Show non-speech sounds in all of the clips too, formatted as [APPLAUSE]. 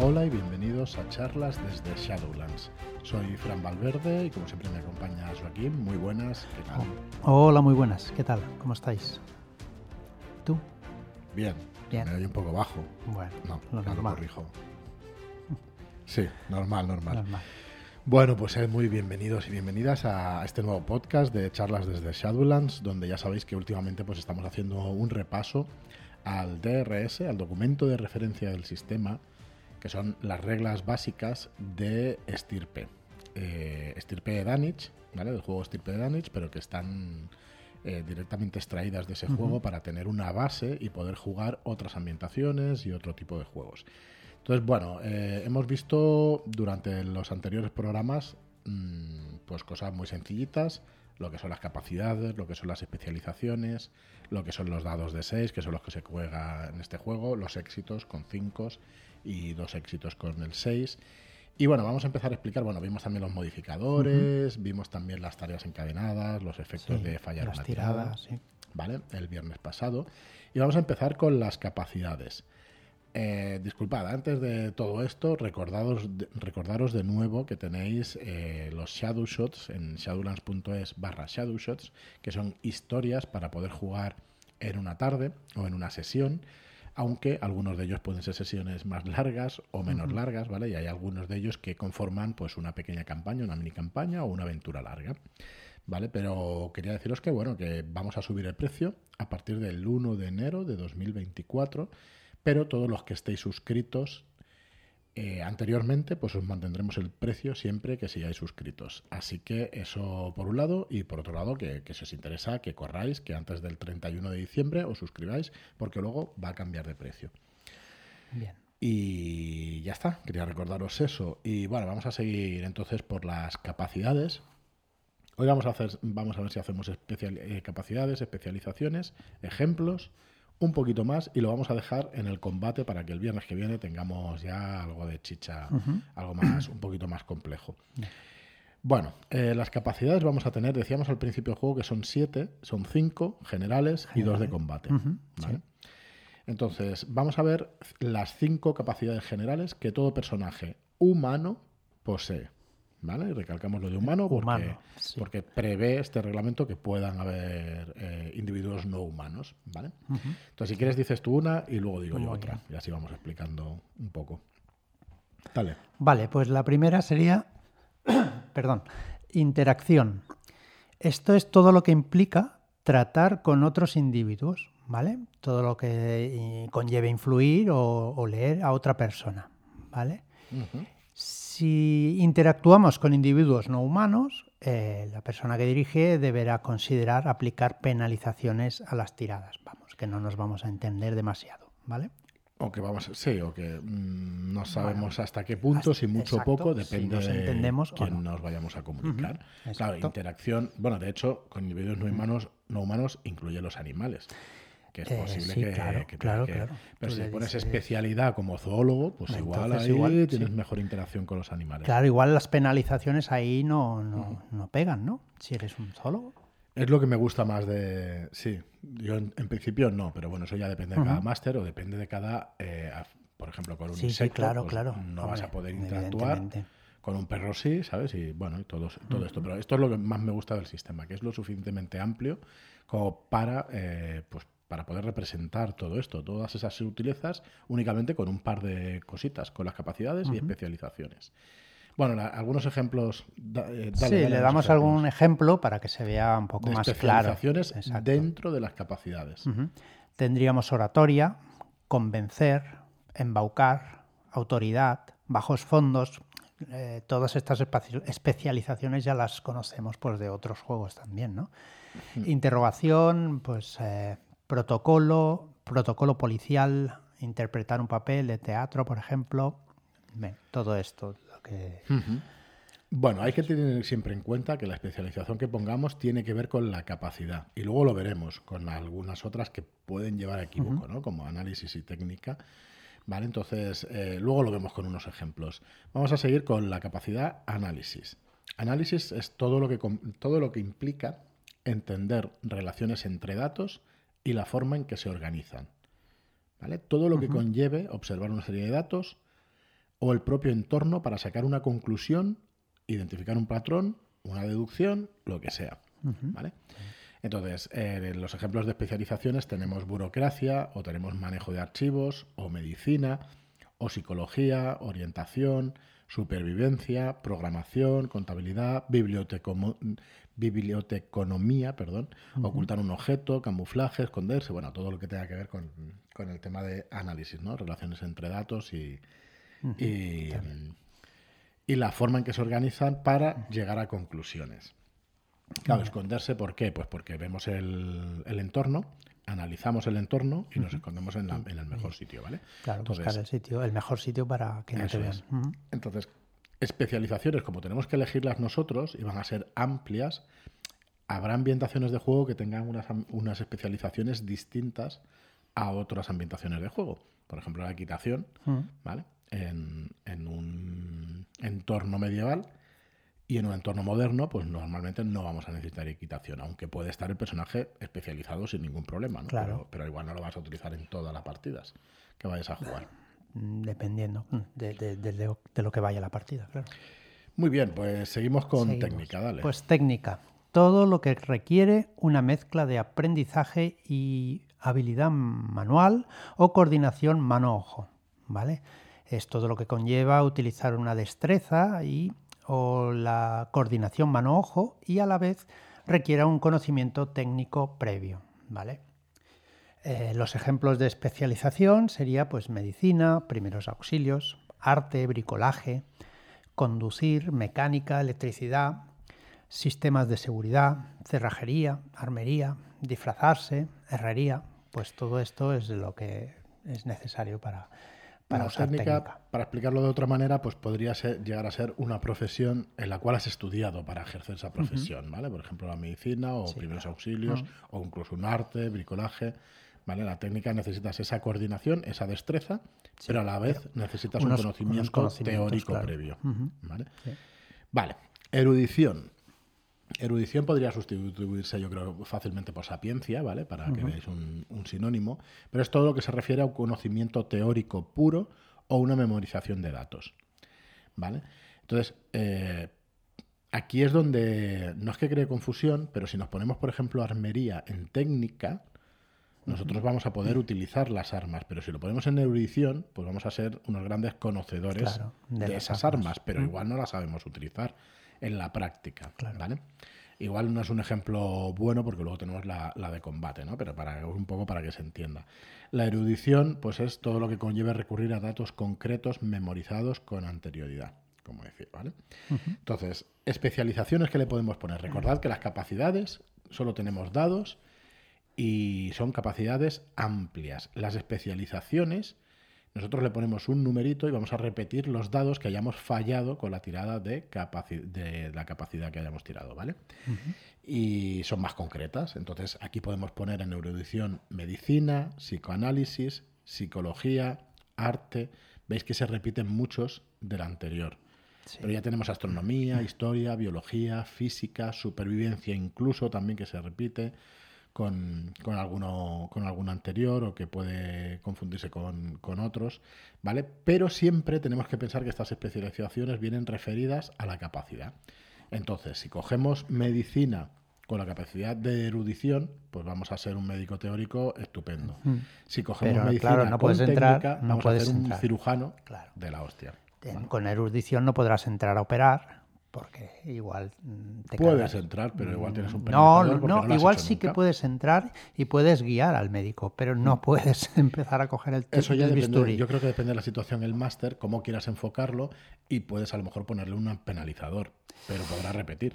Hola y bienvenidos a charlas desde Shadowlands. Soy Fran Valverde y como siempre me acompaña Joaquín. Muy buenas, ¿qué tal? Hola, muy buenas, ¿qué tal? ¿Cómo estáis? ¿Tú? Bien, Bien. me oye un poco bajo. Bueno, No, lo normal. corrijo. Sí, normal, normal. normal. Bueno, pues muy bienvenidos y bienvenidas a este nuevo podcast de charlas desde Shadowlands, donde ya sabéis que últimamente pues estamos haciendo un repaso al DRS, al documento de referencia del sistema, que son las reglas básicas de Estirpe. Eh, Estirpe de Danich, ¿vale? Del juego Estirpe de Danich, pero que están eh, directamente extraídas de ese juego para tener una base y poder jugar otras ambientaciones y otro tipo de juegos. Entonces, bueno, eh, hemos visto durante los anteriores programas mm, pues cosas muy sencillitas, lo que son las capacidades, lo que son las especializaciones, lo que son los dados de 6, que son los que se juega en este juego, los éxitos con 5 y dos éxitos con el 6. Y bueno, vamos a empezar a explicar, bueno, vimos también los modificadores, vimos también las tareas encadenadas, los efectos Sí, de fallar una tirada. tiradas, sí. ¿vale? El viernes pasado. Y vamos a empezar con las capacidades. Eh, disculpad, antes de todo esto, recordados recordaros de nuevo que tenéis eh, los Shadow Shots en shadowlands.es barra Shadow Shots, que son historias para poder jugar en una tarde o en una sesión, aunque algunos de ellos pueden ser sesiones más largas o menos largas, ¿vale? Y hay algunos de ellos que conforman pues una pequeña campaña, una mini campaña o una aventura larga. ¿Vale? Pero quería deciros que bueno, que vamos a subir el precio a partir del 1 de enero de 2024, pero todos los que estéis suscritos eh, anteriormente, pues os mantendremos el precio siempre que sigáis suscritos. Así que eso por un lado, y por otro lado, que, que si os interesa, que corráis, que antes del 31 de diciembre os suscribáis, porque luego va a cambiar de precio. Bien. Y ya está, quería recordaros eso. Y bueno, vamos a seguir entonces por las capacidades. Hoy vamos a hacer, vamos a ver si hacemos especial- eh, capacidades, especializaciones, ejemplos, un poquito más y lo vamos a dejar en el combate para que el viernes que viene tengamos ya algo de chicha, algo más, un poquito más complejo. Bueno, eh, las capacidades vamos a tener, decíamos al principio del juego que son siete, son cinco generales y dos de combate. Entonces, vamos a ver las cinco capacidades generales que todo personaje humano posee. ¿Vale? Y recalcamos lo de humano porque, Humano, sí. porque prevé este reglamento que puedan haber eh, individuos no humanos. ¿vale? Entonces, si quieres, dices tú una y luego digo yo otra. Y así vamos explicando un poco. Dale. Vale, pues la primera sería, [CLEARS THROAT] perdón, interacción. Esto es todo lo que implica tratar con otros individuos, ¿vale? Todo lo que eh, conlleve influir o, o leer a otra persona, ¿vale? Si interactuamos con individuos no humanos, eh, la persona que dirige deberá considerar aplicar penalizaciones a las tiradas. Vamos, que no nos vamos a entender demasiado, ¿vale? O que vamos, sí, o que mm, no sabemos hasta qué punto, hasta- si mucho o poco, depende de entendemos quién no. nos vayamos a comunicar. Claro, interacción, bueno, de hecho, con individuos no humanos, no humanos incluye los animales. Que es Eh, posible sí, que, claro, que claro, que- claro. Pero Tú si le pones dices- especialidad como zoólogo, pues igual ahí igual, tienes sí. mejor interacción con los animales. Claro, igual las penalizaciones ahí no, no, no pegan, ¿no? Si eres un zoólogo. Es lo que me gusta más de. Sí, yo en, en principio no, pero bueno, eso ya depende de cada máster o depende de cada. eh, por ejemplo, con un Sí, sí, insecto, claro, pues claro. no vas a poder interactuar. Con un perro sí, ¿sabes? Y bueno, y todo, todo esto. Pero esto es lo que más me gusta del sistema, que es lo suficientemente amplio como para, eh, pues, para poder representar todo esto, todas esas sutilezas, únicamente con un par de cositas, con las capacidades y especializaciones. Bueno, la- algunos ejemplos. da- eh, dale, sí, dale le damos algún ejemplo para que se vea un poco de más claro. especializaciones dentro de las capacidades. Tendríamos oratoria, convencer, embaucar, autoridad, bajos fondos. eh, todas estas especializaciones ya las conocemos pues, de otros juegos también, ¿no? Interrogación, pues eh, protocolo, protocolo policial, interpretar un papel de teatro, por ejemplo. Bien, todo esto. Lo que... Bueno, hay que tener siempre en cuenta que la especialización que pongamos tiene que ver con la capacidad. Y luego lo veremos con algunas otras que pueden llevar a equívoco, ¿no? Como análisis y técnica. ¿Vale? Entonces, eh, luego lo vemos con unos ejemplos. Vamos a seguir con la capacidad análisis. Análisis es todo lo que, todo lo que implica entender relaciones entre datos y la forma en que se organizan. ¿Vale? Todo lo que conlleve observar una serie de datos, o el propio entorno para sacar una conclusión, identificar un patrón, una deducción, lo que sea. ¿vale? Entonces, eh, en los ejemplos de especializaciones tenemos burocracia, o tenemos manejo de archivos, o medicina, o psicología, orientación, supervivencia, programación, contabilidad, biblioteconomía, perdón, ocultar un objeto, camuflaje, esconderse, bueno, todo lo que tenga que ver con, el tema de análisis, ¿no? Relaciones entre datos y, y, la forma en que se organizan para llegar a conclusiones. Claro, esconderse, ¿por qué? Pues porque vemos el, el entorno, analizamos el entorno y nos escondemos en, el mejor sitio, ¿vale? Claro, buscar el sitio, el mejor sitio para que no te vean. Entonces, especializaciones, como tenemos que elegirlas nosotros y van a ser amplias, habrá ambientaciones de juego que tengan unas, unas especializaciones distintas a otras ambientaciones de juego. Por ejemplo, la equitación, ¿vale? En, en un entorno medieval y en un entorno moderno, pues normalmente no vamos a necesitar equitación, aunque puede estar el personaje especializado sin ningún problema, ¿no? Claro. Pero, igual no lo vas a utilizar en todas las partidas que vayas a jugar. Mm, dependiendo de, lo que vaya la partida, claro. Muy bien, pues seguimos con técnica, dale. Pues técnica. Todo lo que requiere una mezcla de aprendizaje y habilidad manual o coordinación mano-ojo, ¿vale? Es todo lo que conlleva utilizar una destreza y o la coordinación mano-ojo y a la vez requiera un conocimiento técnico previo. ¿vale? Eh, los ejemplos de especialización sería pues medicina, primeros auxilios, arte, bricolaje, conducir, mecánica, electricidad, sistemas de seguridad, cerrajería, armería, disfrazarse, herrería, pues todo esto es lo que es necesario para, para técnica, para explicarlo de otra manera, pues podría ser, llegar a ser una profesión en la cual has estudiado para ejercer esa profesión, ¿vale? Por ejemplo, la medicina o primeros auxilios o incluso un arte, bricolaje. ¿Vale? La técnica necesitas esa coordinación, esa destreza, pero a la vez necesitas un conocimiento teórico previo. ¿vale? vale, erudición. Erudición podría sustituirse, yo creo, fácilmente por sapiencia, ¿vale? Para que veáis un, sinónimo. Pero es todo lo que se refiere a un conocimiento teórico puro o una memorización de datos. ¿Vale? Entonces, eh, aquí es donde no es que cree confusión, pero si nos ponemos, por ejemplo, armería en técnica, nosotros vamos a poder utilizar las armas, pero si lo ponemos en erudición, pues vamos a ser unos grandes conocedores de, esas armas, pero igual no las sabemos utilizar en la práctica. ¿vale? Igual no es un ejemplo bueno porque luego tenemos la, de combate, ¿no? pero para un poco para que se entienda. La erudición pues es todo lo que conlleva recurrir a datos concretos memorizados con anterioridad, como decir, ¿vale? Entonces, especializaciones que le podemos poner. Recordad que las capacidades solo tenemos dados y son capacidades amplias. Las especializaciones nosotros le ponemos un numerito y vamos a repetir los dados que hayamos fallado con la tirada de, de la capacidad que hayamos tirado, ¿vale? Y son más concretas. Entonces aquí podemos poner en neuroedición medicina, psicoanálisis, psicología, arte. Veis que se repiten muchos del anterior. Pero ya tenemos astronomía, historia, biología, física, supervivencia incluso también que se repite con, con, alguno, con alguno anterior o que puede confundirse con, otros, ¿vale? Pero siempre tenemos que pensar que estas especializaciones vienen referidas a la capacidad. Entonces, si cogemos medicina con la capacidad de erudición, pues vamos a ser un médico teórico estupendo. Si cogemos medicina no con técnica, vamos a ser un cirujano de la hostia. Con erudición no podrás entrar a operar, porque igual mm, te Puedes entrar, pero igual tienes un No, no, igual sí que puedes entrar y puedes guiar al médico, pero no mm. puedes [LAUGHS] empezar a coger el Eso ya depende, yo creo que depende de la situación el máster, cómo quieras enfocarlo y puedes a lo mejor ponerle un penalizador, pero podrás repetir.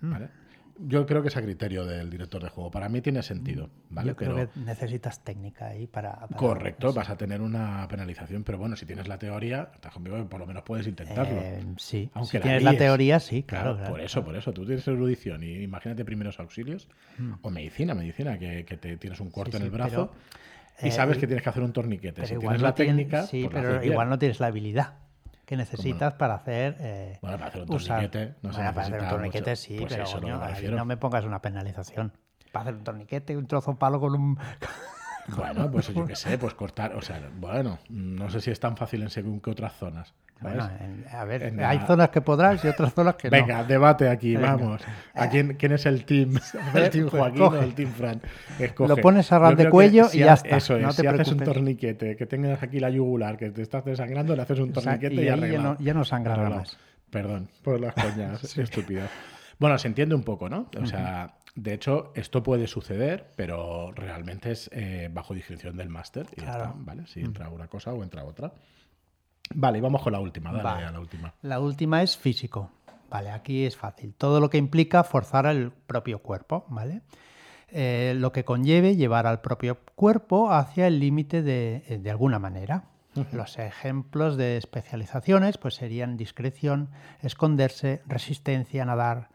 ¿Vale? Yo creo que es a criterio del director de juego. Para mí tiene sentido, ¿vale? Yo creo que necesitas técnica ahí para... correcto, vas a tener una penalización, pero bueno, si tienes la teoría, estás conmigo, por lo menos puedes intentarlo. Eh, sí, Aunque si tienes la teoría, sí, claro, Por eso, por eso. Tú tienes erudición y imagínate primeros auxilios mm. o medicina, medicina, que, te tienes un corte en el brazo y sabes eh, que tienes que hacer un torniquete. Si tienes la técnica... Sí, pues pero igual no tienes la habilidad que necesitas para hacer. Eh, bueno, para hacer un torniquete. No para hacer un torniquete sí, pues pero no me pongas una penalización. Para hacer un torniquete, un trozo de palo con un. Bueno, pues yo qué sé, pues cortar, o sea, bueno, no sé si es tan fácil en según qué otras zonas. Bueno, a ver, hay zonas que podrás y otras zonas que no. Venga, debate aquí, vamos. ¿A quién, quién, es el team? [LAUGHS] ¿El team pues Joaquín o el team Fran? Lo pones a ras de cuello y ya está. Eso es, si haces un torniquete, que tengas aquí la yugular, que te estás desangrando, le haces un torniquete y, ya, no, ya no sangra más. Perdón por las coñas [LAUGHS] estúpidas. Bueno, se entiende un poco, ¿no? O sea, de hecho, esto puede suceder, pero realmente es eh, bajo discreción del máster. Y claro. ¿vale? Si entra una cosa o entra otra. Vale, vamos con la última. Dale a la última. La última es físico. Vale, aquí es fácil. Todo lo que implica forzar el propio cuerpo, ¿vale? Eh, lo que conlleve llevar al propio cuerpo hacia el límite de, eh, de, alguna manera. Los ejemplos de especializaciones pues serían discreción, esconderse, resistencia, nadar,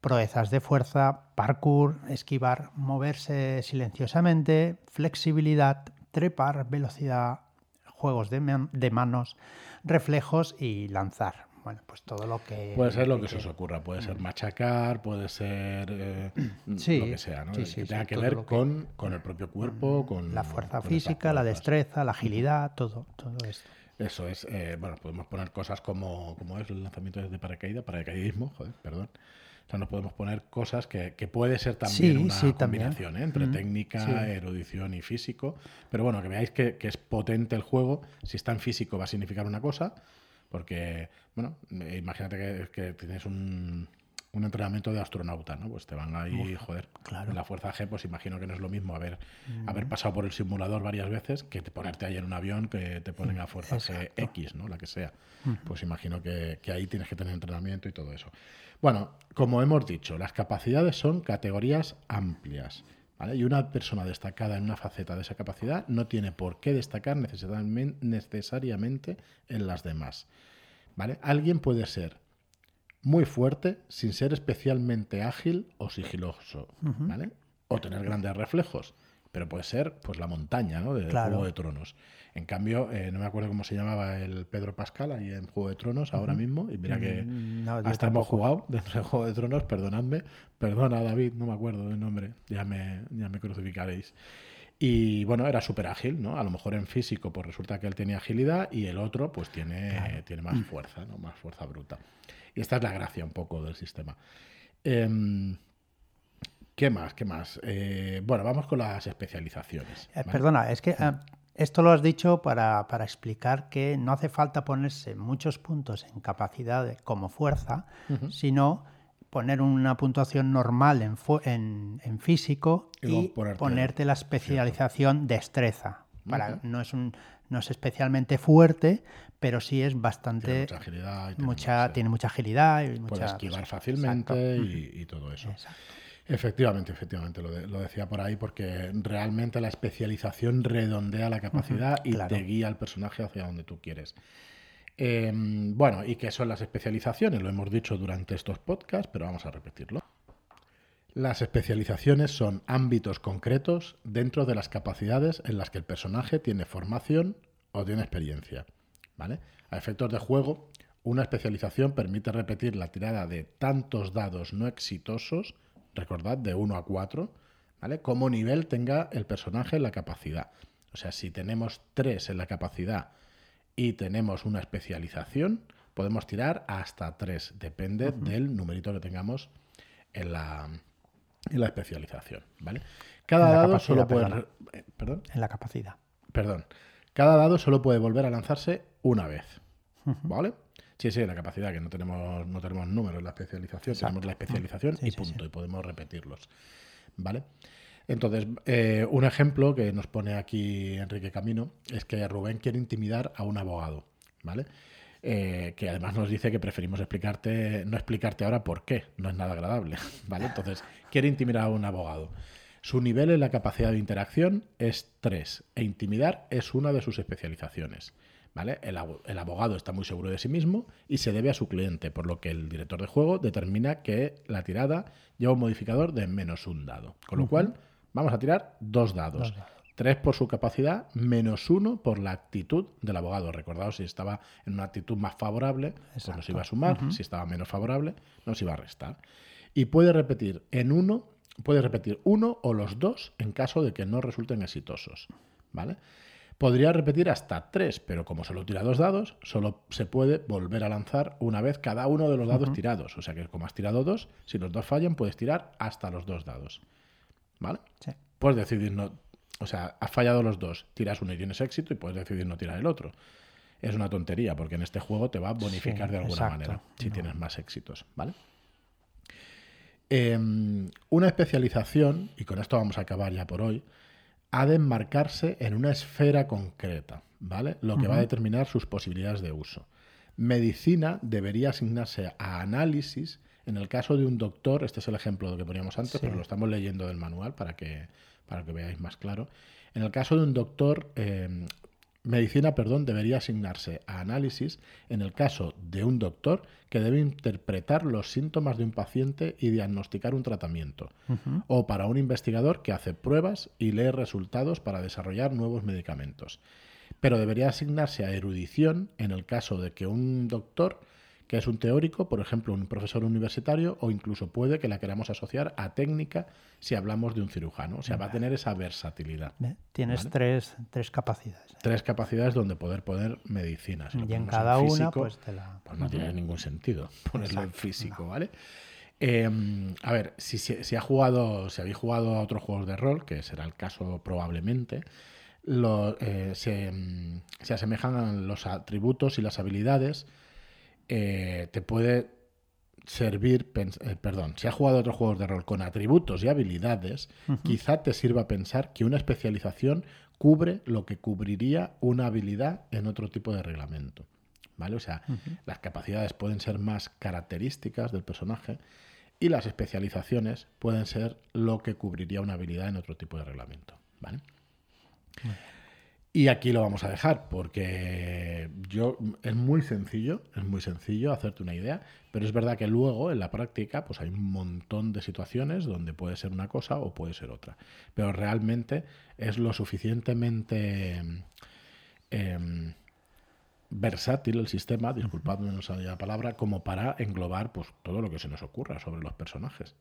proezas de fuerza, parkour, esquivar, moverse silenciosamente, flexibilidad, trepar, velocidad, juegos de, manos, reflejos y lanzar. Bueno, pues todo lo que... Puede ser lo que, se os ocurra, puede ser machacar, puede ser eh, lo que sea, ¿no? que tenga que ver con, con, el propio cuerpo, con... La fuerza física, la destreza, la agilidad, todo, todo esto. Eso es, eh, bueno, podemos poner cosas como, como es el lanzamiento de paracaídas, paracaidismo, joder, perdón. O sea, nos podemos poner cosas que, que puede ser también una combinación ¿eh? entre técnica, erudición y físico. Pero bueno, que veáis que, que, es potente el juego. Si está en físico va a significar una cosa, porque, bueno, imagínate que, tienes un, un, entrenamiento de astronauta, ¿no? Pues te van ahí, joder, claro. en la Fuerza G, pues imagino que no es lo mismo haber, haber pasado por el simulador varias veces que te ponerte ahí en un avión que te ponen a Fuerza G X, ¿no? La que sea. Pues imagino que, que ahí tienes que tener entrenamiento y todo eso. Bueno, como hemos dicho, las capacidades son categorías amplias. Y una persona destacada en una faceta de esa capacidad no tiene por qué destacar necesariamente en las demás. ¿vale? Alguien puede ser muy fuerte sin ser especialmente ágil o sigiloso, ¿vale? O tener grandes reflejos, pero puede ser pues la montaña, ¿no? De Juego de Tronos. En cambio, eh, no me acuerdo cómo se llamaba el Pedro Pascal ahí en Juego de Tronos ahora mismo. Y mira que mm, hasta hemos jugado dentro de Juego de Tronos, perdonadme. Perdona, David, no me acuerdo del nombre. Ya me, ya me crucificaréis. Y bueno, era súper ágil, ¿no? A lo mejor en físico, pues resulta que él tenía agilidad y el otro, pues tiene, tiene más fuerza, ¿no? Más fuerza bruta. Y esta es la gracia un poco del sistema. Em, ¿Qué más? ¿Qué más? Eh, bueno, vamos con las especializaciones. Eh, perdona, es que esto lo has dicho para, explicar que no hace falta ponerse muchos puntos en capacidad como fuerza, sino poner una puntuación normal en, en, físico y, ponerte, la especialización destreza. Para, no, es un, no es especialmente fuerte, pero sí es bastante... Tiene mucha agilidad. Y mucha, tiene mucha agilidad. Y Puede esquivar fácilmente y, todo eso. Exacto. Efectivamente, efectivamente, lo, decía por ahí porque realmente la especialización redondea la capacidad y te guía al personaje hacia donde tú quieres. Em, bueno, ¿y qué son las especializaciones? Lo hemos dicho durante estos podcasts, pero vamos a repetirlo. Las especializaciones son ámbitos concretos dentro de las capacidades en las que el personaje tiene formación o tiene experiencia. ¿Vale? A efectos de juego, una especialización permite repetir la tirada de tantos dados no exitosos recordad, de 1 a 4, ¿vale? Como nivel tenga el personaje la capacidad. O sea, si tenemos 3 en la capacidad y tenemos una especialización, podemos tirar hasta 3, depende del numerito que tengamos en la, en la especialización, ¿vale? Cada dado solo puede... Eh, ¿Perdón? En la capacidad. Perdón. Cada dado solo puede volver a lanzarse una vez, ¿vale? Sí, sí, la capacidad, que no tenemos, no tenemos números en la especialización, tenemos la especialización y punto, y podemos repetirlos. ¿Vale? Entonces, eh, un ejemplo que nos pone aquí Enrique Camino es que Rubén quiere intimidar a un abogado, ¿vale? Eh, que además nos dice que preferimos explicarte, no explicarte ahora por qué, no es nada agradable, [LAUGHS] ¿vale? Entonces, quiere intimidar a un abogado. Su nivel en la capacidad de interacción es 3 e intimidar es una de sus especializaciones. El, abogado está muy seguro de sí mismo y se debe a su cliente, por lo que el director de juego determina que la tirada lleva un modificador de menos un dado. Con lo cual, vamos a tirar dos dados. Tres por su capacidad, menos uno por la actitud del abogado. Recordaos, si estaba en una actitud más favorable, pues nos iba a sumar. Si estaba menos favorable, nos iba a restar. Y puede repetir en uno puedes repetir uno o los dos en caso de que no resulten exitosos. ¿Vale? Podría repetir hasta tres, pero como solo tira dos dados, solo se puede volver a lanzar una vez cada uno de los dados tirados. O sea que como has tirado dos, si los dos fallan, puedes tirar hasta los dos dados. ¿Vale? Sí. Puedes decidir no. O sea, has fallado los dos, tiras uno y tienes éxito y puedes decidir no tirar el otro. Es una tontería, porque en este juego te va a bonificar Sí, de alguna exacto. manera si tienes más éxitos, ¿vale? Em, una especialización, y con esto vamos a acabar ya por hoy, ha de enmarcarse en una esfera concreta, ¿vale? Lo que va a determinar sus posibilidades de uso. Medicina debería asignarse a análisis en el caso de un doctor, este es el ejemplo que poníamos antes, Sí. pero lo estamos leyendo del manual para que, para que veáis más claro. En el caso de un doctor, eh, medicina, perdón, debería asignarse a análisis en el caso de un doctor que debe interpretar los síntomas de un paciente y diagnosticar un tratamiento, o para un investigador que hace pruebas y lee resultados para desarrollar nuevos medicamentos. Pero debería asignarse a erudición en el caso de que un doctor que es un teórico, por ejemplo, un profesor universitario, o incluso puede que la queramos asociar a técnica si hablamos de un cirujano. O sea, va a tener esa versatilidad. ¿Ve? Tienes Vale. tres, tres capacidades. Tres capacidades donde poder poner medicina. Si y en cada una, físico, pues te la. pues no tiene ningún sentido ponerlo en físico, ¿vale? Eh, a ver, si, si, si ha jugado, si habéis jugado a otros juegos de rol, que será el caso probablemente, lo- eh, se, mm, se asemejan a los atributos y las habilidades. Eh, te puede servir, eh, perdón, si has jugado a otros juegos de rol con atributos y habilidades, quizá te sirva pensar que una especialización cubre lo que cubriría una habilidad en otro tipo de reglamento. ¿Vale? O sea, las capacidades pueden ser más características del personaje y las especializaciones pueden ser lo que cubriría una habilidad en otro tipo de reglamento. ¿Vale? Y aquí lo vamos a dejar porque yo es muy sencillo, es muy sencillo hacerte una idea, pero es verdad que luego en la práctica pues hay un montón de situaciones donde puede ser una cosa o puede ser otra, pero realmente es lo suficientemente em, versátil el sistema, disculpadme no la palabra, como para englobar pues todo lo que se nos ocurra sobre los personajes.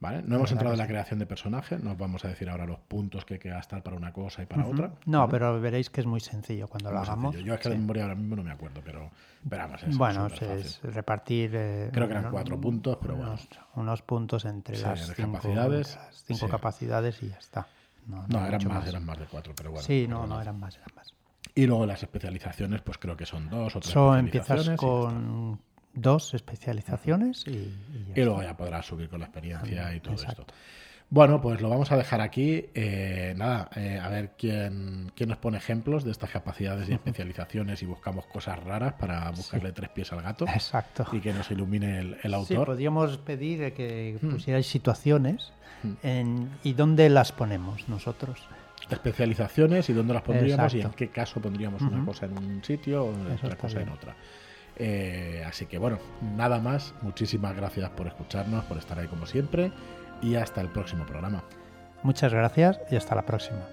¿Vale? No hemos entrado en la creación de personajes, nos vamos a decir ahora los puntos que hay que gastar para una cosa y para otra. No, pero veréis que es muy sencillo cuando lo hagamos. sencillo. Yo es que de memoria ahora mismo no me acuerdo, pero, pero vamos, es Bueno, es repartir. eh, Creo que eran unos- cuatro puntos, pero bueno. unos, unos puntos entre Sí, las cinco capacidades, las cinco sí. capacidades y ya está. No, No, no eran más, eran más de cuatro, pero bueno. sí, no, no eran más, eran más. Y luego las especializaciones, pues creo que son dos o tres So, empiezas con dos especializaciones y, y luego ya podrás subir con la experiencia y todo Exacto. esto. Bueno, pues lo vamos a dejar aquí. Eh, nada, eh, a ver quién, quién nos pone ejemplos de estas capacidades y especializaciones y buscamos cosas raras para buscarle tres pies al gato Exacto. y que nos ilumine el, el Sí, autor. podríamos pedir que Hmm. pusierais situaciones en- y dónde las ponemos nosotros. especializaciones y dónde las pondríamos y en qué caso pondríamos una cosa en un sitio o otra cosa en otra. Eh, así que bueno, nada más. Muchísimas gracias por escucharnos, por estar ahí como siempre y hasta el próximo programa. Muchas gracias y hasta la próxima.